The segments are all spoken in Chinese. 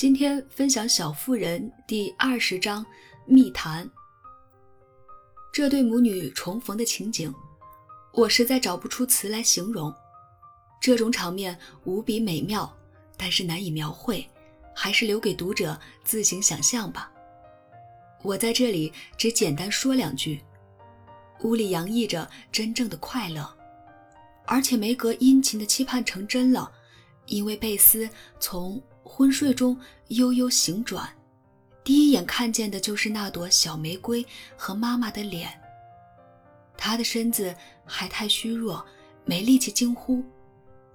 今天分享《小妇人》第二十章密谈。这对母女重逢的情景，我实在找不出词来形容。这种场面无比美妙，但是难以描绘，还是留给读者自行想象吧。我在这里只简单说两句。屋里洋溢着真正的快乐，而且梅格殷勤的期盼成真了，因为贝斯从昏睡中悠悠醒转，第一眼看见的就是那朵小玫瑰和妈妈的脸。他的身子还太虚弱，没力气惊呼，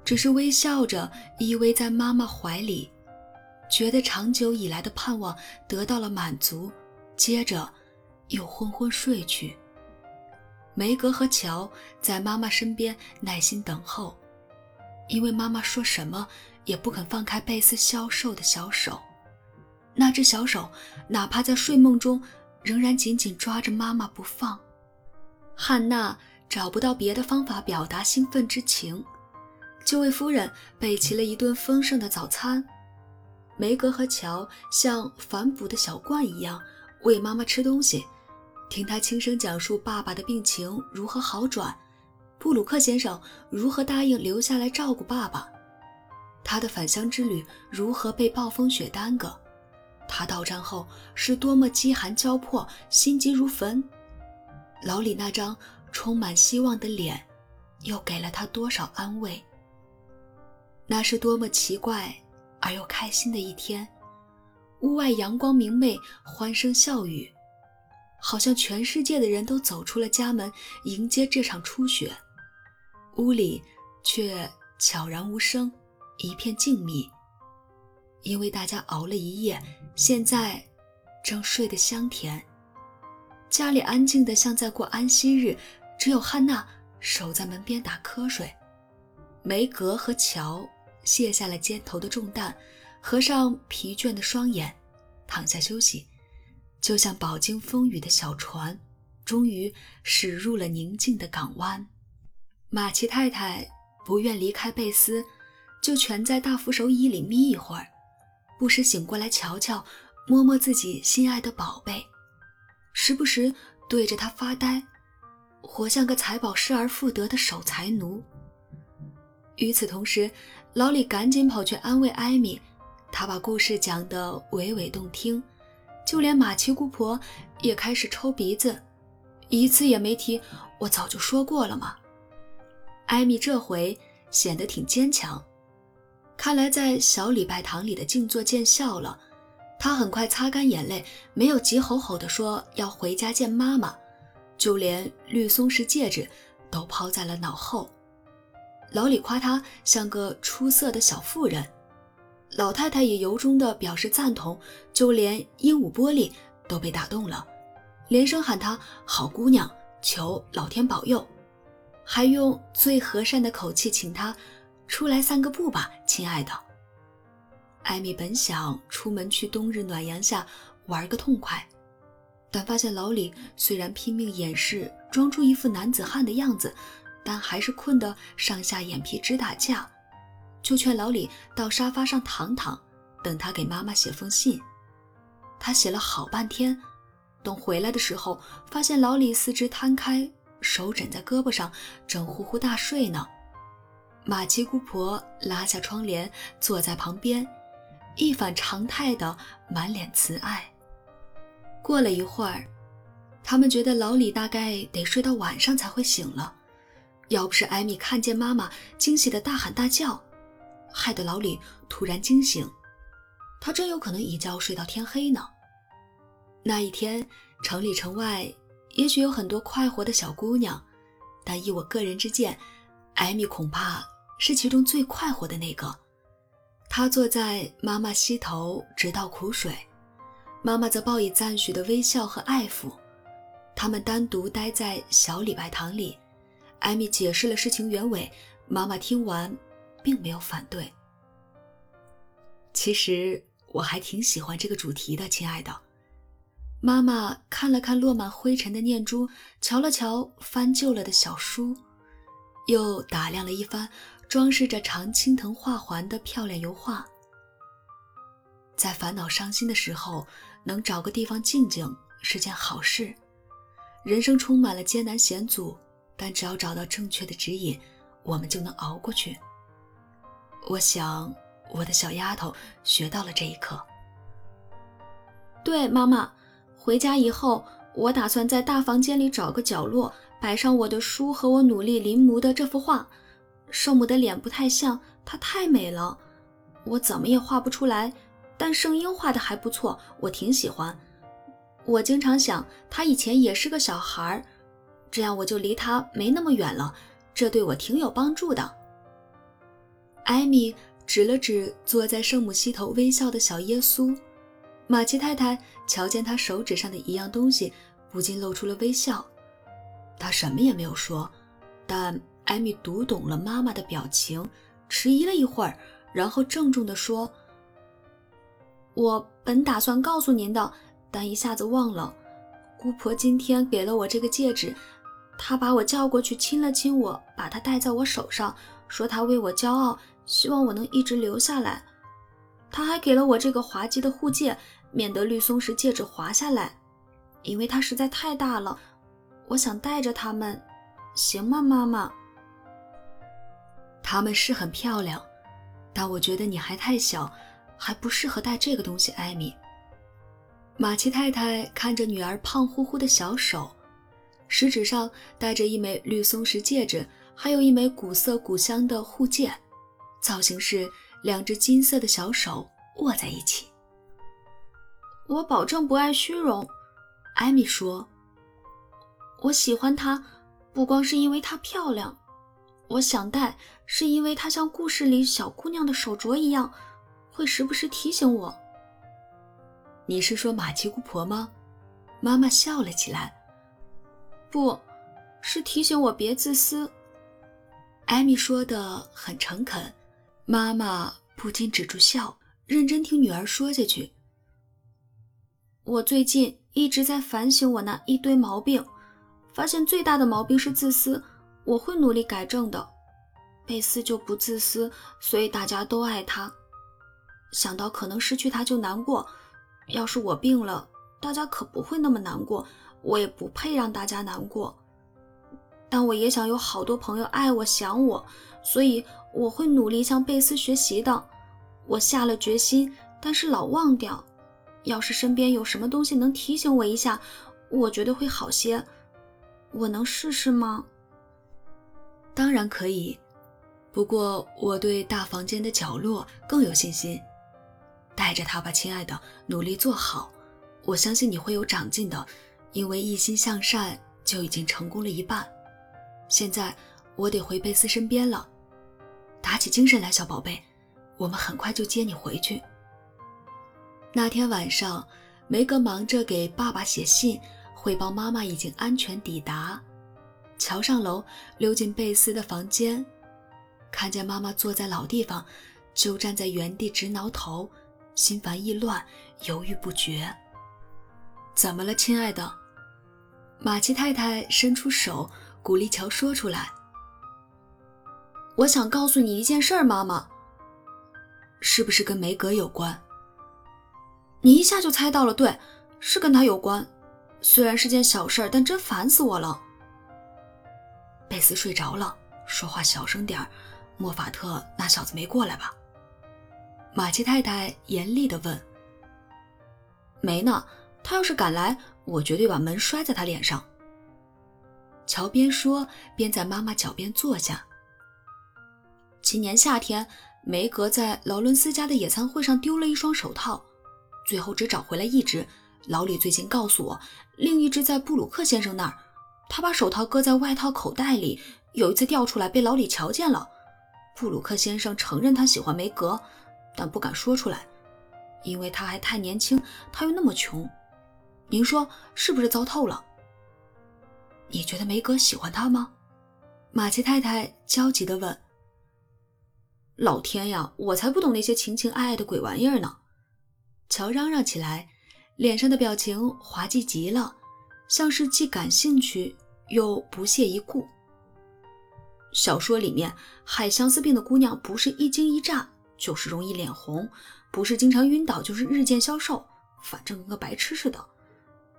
只是微笑着依偎在妈妈怀里，觉得长久以来的盼望得到了满足，接着又昏昏睡去。梅格和乔在妈妈身边耐心等候，因为妈妈说什么也不肯放开贝斯消瘦的小手。那只小手，哪怕在睡梦中，仍然紧紧抓着妈妈不放。汉娜找不到别的方法表达兴奋之情，就为夫人备齐了一顿丰盛的早餐。梅格和乔像反哺的小罐一样喂妈妈吃东西。听她轻声讲述爸爸的病情如何好转，布鲁克先生如何答应留下来照顾爸爸，他的返乡之旅如何被暴风雪耽搁，他到站后是多么饥寒交迫、心急如焚，老李那张充满希望的脸，又给了他多少安慰？那是多么奇怪而又开心的一天，屋外阳光明媚，欢声笑语。好像全世界的人都走出了家门，迎接这场初雪。屋里却悄然无声，一片静谧。因为大家熬了一夜，现在正睡得香甜。家里安静的像在过安息日，只有汉娜守在门边打瞌睡。梅格和乔卸下了肩头的重担，合上疲倦的双眼，躺下休息。就像饱经风雨的小船，终于驶入了宁静的港湾。马奇太太不愿离开贝斯，就蜷在大扶手椅里眯一会儿，不时醒过来瞧瞧，摸摸自己心爱的宝贝，时不时对着他发呆，活像个财宝失而复得的守财奴。与此同时，老李赶紧跑去安慰艾米，他把故事讲得娓娓动听。就连马奇姑婆也开始抽鼻子，一次也没提。我早就说过了嘛。艾米这回显得挺坚强，看来在小礼拜堂里的静坐见效了。她很快擦干眼泪，没有急吼吼地说要回家见妈妈，就连绿松石戒指都抛在了脑后。老李夸她像个出色的小妇人。老太太也由衷地表示赞同，就连鹦鹉玻璃都被打动了，连声喊她好姑娘，求老天保佑，还用最和善的口气请她出来散个步吧，亲爱的。艾米本想出门去冬日暖阳下玩个痛快，但发现老李虽然拼命掩饰，装出一副男子汉的样子，但还是困得上下眼皮直打架。就劝老李到沙发上躺躺，等他给妈妈写封信。他写了好半天，等回来的时候，发现老李四肢摊开，手枕在胳膊上，正呼呼大睡呢。马奇姑婆拉下窗帘，坐在旁边，一反常态的满脸慈爱。过了一会儿，他们觉得老李大概得睡到晚上才会醒了，要不是艾米看见妈妈，惊喜的大喊大叫。害得老李突然惊醒，他真有可能一觉睡到天黑呢。那一天，城里城外也许有很多快活的小姑娘，但依我个人之见，艾米恐怕是其中最快活的那个。她坐在妈妈膝头直倒苦水，妈妈则报以赞许的微笑和爱抚。他们单独待在小礼拜堂里，艾米解释了事情原委，妈妈听完。并没有反对。其实我还挺喜欢这个主题的，亲爱的。妈妈看了看落满灰尘的念珠，瞧了瞧翻旧了的小书，又打量了一番装饰着常青藤画环的漂亮油画。在烦恼伤心的时候，能找个地方静静是件好事。人生充满了艰难险阻，但只要找到正确的指引，我们就能熬过去。我想，我的小丫头学到了这一课。对，妈妈，回家以后，我打算在大房间里找个角落，摆上我的书和我努力临摹的这幅画。圣母的脸不太像，她太美了，我怎么也画不出来。但圣婴画的还不错，我挺喜欢。我经常想，他以前也是个小孩儿，这样我就离他没那么远了，这对我挺有帮助的。艾米指了指坐在圣母膝头微笑的小耶稣，马奇太太瞧见他手指上的一样东西，不禁露出了微笑。他什么也没有说，但艾米读懂了妈妈的表情，迟疑了一会儿，然后郑重地说。我本打算告诉您的，但一下子忘了。姑婆今天给了我这个戒指，她把我叫过去亲了亲我，把它戴在我手上，说她为我骄傲，希望我能一直留下来。她还给了我这个滑稽的护戒，免得绿松石戒指滑下来，因为它实在太大了。我想带着它们，行吗，妈妈？它们是很漂亮，但我觉得你还太小。还不适合戴这个东西，艾米。马奇太太看着女儿胖乎乎的小手，食指上戴着一枚绿松石戒指，还有一枚古色古香的护戒，造型是两只金色的小手握在一起。我保证不爱虚荣，艾米说。我喜欢它，不光是因为它漂亮，我想戴是因为它像故事里小姑娘的手镯一样。会时不时提醒我。你是说马奇姑婆吗？妈妈笑了起来。不是提醒我别自私。艾米说的很诚恳，妈妈不禁止住笑，认真听女儿说下去。我最近一直在反省我那一堆毛病，发现最大的毛病是自私，我会努力改正的。贝斯就不自私，所以大家都爱他。想到可能失去他就难过，要是我病了，大家可不会那么难过，我也不配让大家难过。但我也想有好多朋友爱我、想我，所以我会努力向贝斯学习的。我下了决心，但是老忘掉。要是身边有什么东西能提醒我一下，我觉得会好些。我能试试吗？当然可以，不过我对大房间的角落更有信心。带着他吧，亲爱的，努力做好。我相信你会有长进的，因为一心向善就已经成功了一半。现在我得回贝斯身边了，打起精神来，小宝贝，我们很快就接你回去。那天晚上，梅格忙着给爸爸写信，汇报妈妈已经安全抵达。乔上楼，溜进贝斯的房间，看见妈妈坐在老地方，就站在原地直挠头。心烦意乱，犹豫不决。怎么了，亲爱的？马奇太太伸出手，鼓励乔说出来。我想告诉你一件事儿，妈妈。是不是跟梅格有关？你一下就猜到了，对，是跟他有关。虽然是件小事儿，但真烦死我了。贝斯睡着了，说话小声点儿。莫法特那小子没过来吧？马奇太太严厉地问：“没呢，他要是敢来，我绝对把门摔在他脸上。”乔边说边在妈妈脚边坐下。今年夏天，梅格在劳伦斯家的野餐会上丢了一双手套，最后只找回来一只。老李最近告诉我，另一只在布鲁克先生那儿。他把手套搁在外套口袋里，有一次掉出来被老李瞧见了。布鲁克先生承认他喜欢梅格。但不敢说出来，因为他还太年轻，他又那么穷。您说是不是糟透了？你觉得梅格喜欢他吗？马奇太太焦急地问。老天呀，我才不懂那些情情爱爱的鬼玩意儿呢！乔嚷嚷起来，脸上的表情滑稽极了，像是既感兴趣又不屑一顾。小说里面海相思病的姑娘不是一惊一乍。就是容易脸红，不是经常晕倒，就是日渐消瘦，反正跟个白痴似的。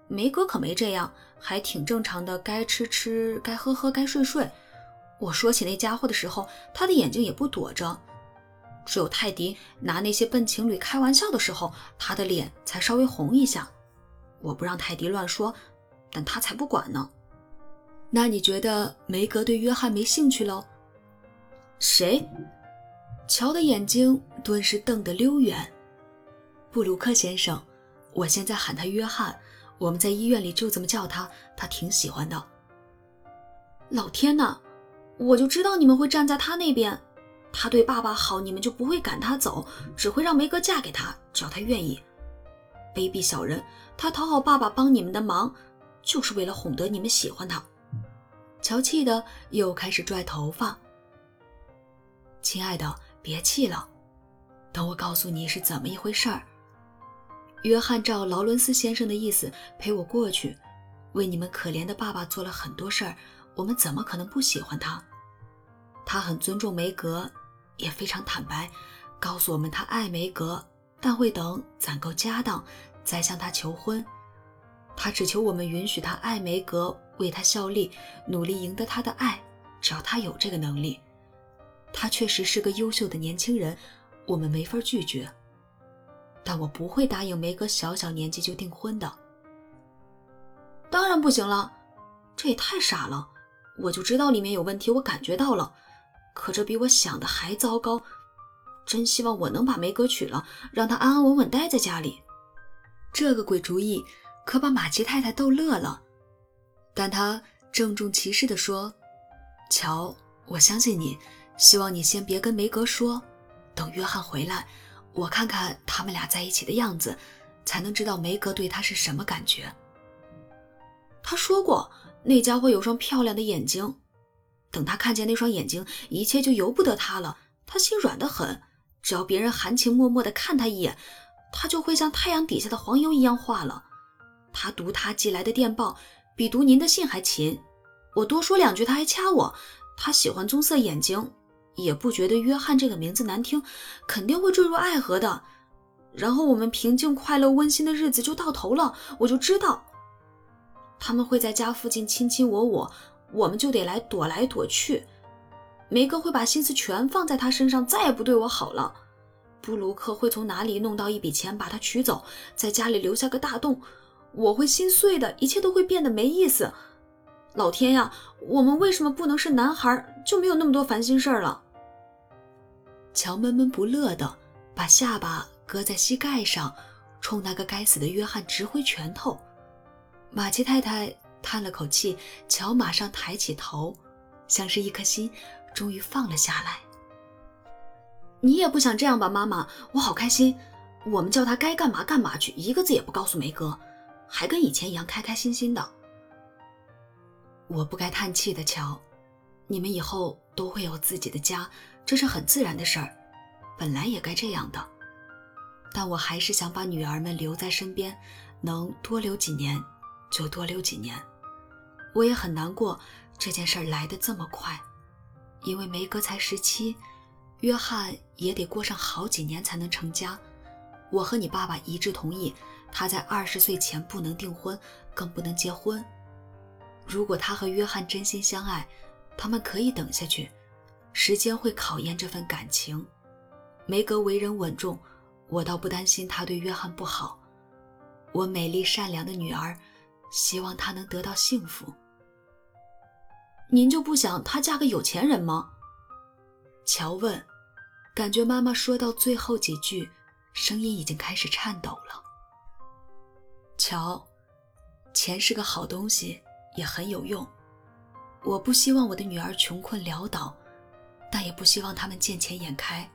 梅哥可没这样，还挺正常的，该吃吃，该喝喝，该睡睡。我说起那家伙的时候，他的眼睛也不躲着。只有泰迪拿那些笨情侣开玩笑的时候，他的脸才稍微红一下。我不让泰迪乱说，但他才不管呢。那你觉得梅格对约翰没兴趣喽？谁？乔的眼睛顿时瞪得溜圆。布鲁克先生，我现在喊他约翰。我们在医院里就这么叫他，他挺喜欢的。老天呐，我就知道你们会站在他那边。他对爸爸好，你们就不会赶他走，只会让梅格嫁给他，只要他愿意。卑鄙小人，他讨好爸爸帮你们的忙，就是为了哄得你们喜欢他。乔气的又开始拽头发。亲爱的，别气了，等我告诉你是怎么一回事儿。约翰照劳伦斯先生的意思陪我过去，为你们可怜的爸爸做了很多事儿。我们怎么可能不喜欢他？他很尊重梅格，也非常坦白，告诉我们他爱梅格，但会等攒够家当再向他求婚。他只求我们允许他爱梅格，为他效力，努力赢得他的爱，只要他有这个能力。他确实是个优秀的年轻人，我们没法拒绝。但我不会答应梅格小小年纪就订婚的。当然不行了，这也太傻了。我就知道里面有问题，我感觉到了。可这比我想的还糟糕。真希望我能把梅格娶了，让她安安稳稳待在家里。这个鬼主意可把马奇太太逗乐了，但她郑重其事地说：“乔，我相信你，希望你先别跟梅格说，等约翰回来。”我看看他们俩在一起的样子，才能知道梅格对他是什么感觉。他说过，那家伙有双漂亮的眼睛，等他看见那双眼睛，一切就由不得他了。他心软得很，只要别人含情脉脉地看他一眼，他就会像太阳底下的黄油一样化了。他读他寄来的电报，比读您的信还勤。我多说两句，他还掐我。他喜欢棕色眼睛。也不觉得约翰这个名字难听，肯定会坠入爱河的。然后我们平静、快乐、温馨的日子就到头了。我就知道，他们会在家附近卿卿我我，我们就得来躲来躲去。梅哥会把心思全放在他身上，再也不对我好了。布鲁克会从哪里弄到一笔钱把他取走，在家里留下个大洞，我会心碎的，一切都会变得没意思。老天呀，我们为什么不能是男孩，就没有那么多烦心事儿了？乔闷闷不乐的把下巴搁在膝盖上，冲那个该死的约翰直挥拳头。马奇太太叹了口气，乔马上抬起头，像是一颗心终于放了下来。你也不想这样吧，妈妈？我好开心。我们叫他该干嘛干嘛去，一个字也不告诉梅哥，还跟以前一样开开心心的。我不该叹气的，乔。你们以后都会有自己的家。这是很自然的事儿，本来也该这样的。但我还是想把女儿们留在身边，能多留几年就多留几年。我也很难过这件事儿来得这么快，因为梅格才十七，约翰也得过上好几年才能成家。我和你爸爸一致同意，他在二十岁前不能订婚，更不能结婚。如果他和约翰真心相爱，他们可以等下去。时间会考验这份感情。梅格为人稳重，我倒不担心她对约翰不好。我美丽善良的女儿，希望她能得到幸福。您就不想她嫁个有钱人吗？乔问，感觉妈妈说到最后几句，声音已经开始颤抖了。乔，钱是个好东西，也很有用。我不希望我的女儿穷困潦倒。但也不希望他们见钱眼开。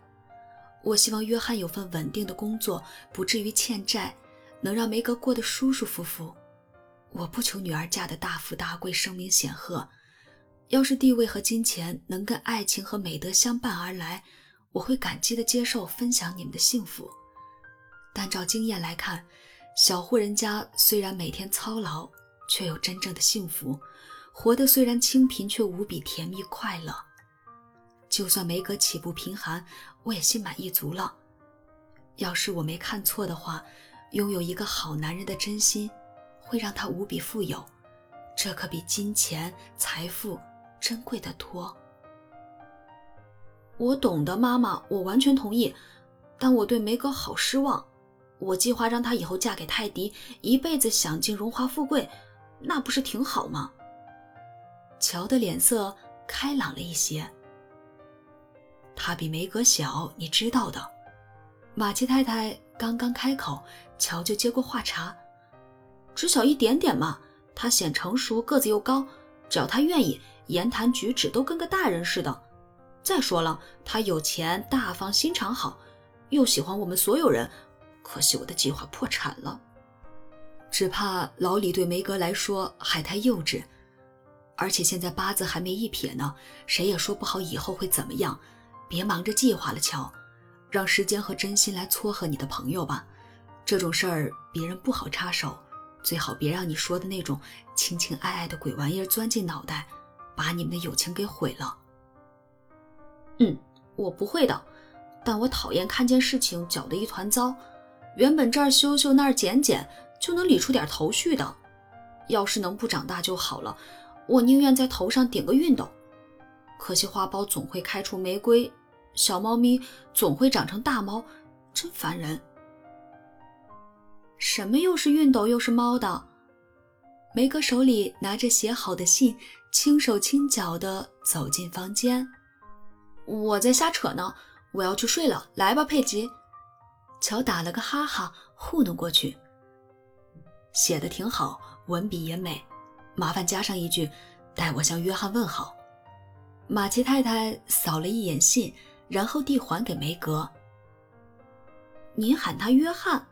我希望约翰有份稳定的工作，不至于欠债，能让梅格过得舒舒服服。我不求女儿嫁得大富大贵、声名显赫。要是地位和金钱能跟爱情和美德相伴而来，我会感激地接受、分享你们的幸福。但照经验来看，小户人家虽然每天操劳，却有真正的幸福；活得虽然清贫，却无比甜蜜快乐。就算梅格起步贫寒，我也心满意足了。要是我没看错的话，拥有一个好男人的真心，会让他无比富有，这可比金钱财富珍贵的多。我懂得，妈妈，我完全同意。但我对梅格好失望。我计划让她以后嫁给泰迪，一辈子享尽荣华富贵，那不是挺好吗？乔的脸色开朗了一些。他比梅格小，你知道的。马奇太太刚刚开口，乔就接过话茬：“只小一点点嘛。他显成熟，个子又高，只要他愿意，言谈举止都跟个大人似的。再说了，他有钱，大方，心肠好。”又喜欢我们所有人，可惜我的计划破产了。只怕老李对梅格来说还太幼稚，而且现在八字还没一撇呢，谁也说不好以后会怎么样。别忙着计划了，乔，让时间和真心来撮合你的朋友吧。这种事儿别人不好插手，最好别让你说的那种情情爱爱的鬼玩意儿钻进脑袋，把你们的友情给毁了。嗯，我不会的。但我讨厌看见事情搅得一团糟。原本这儿修修那儿剪剪就能理出点头绪的，要是能不长大就好了。我宁愿在头上顶个熨斗。可惜花苞总会开出玫瑰，小猫咪总会长成大猫，真烦人。什么又是熨斗又是猫的？梅格手里拿着写好的信，轻手轻脚地走进房间。我在瞎扯呢。我要去睡了，来吧，佩吉。乔打了个哈哈，糊弄过去。写的挺好，文笔也美，麻烦加上一句，代我向约翰问好。马奇太太扫了一眼信，然后递还给梅格。您喊他约翰？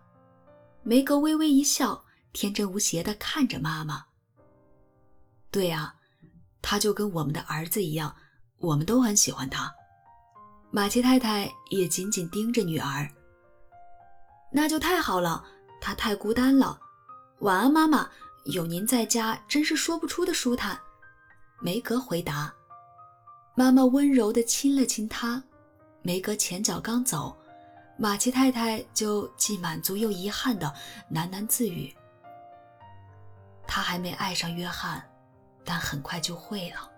梅格微微一笑，天真无邪地看着妈妈。对啊，他就跟我们的儿子一样，我们都很喜欢他。马奇太太也紧紧盯着女儿。那就太好了，她太孤单了。晚安，妈妈，有您在家真是说不出的舒坦。梅格回答。妈妈温柔地亲了亲她。梅格前脚刚走，马奇太太就既满足又遗憾地喃喃自语：“她还没爱上约翰，但很快就会了。”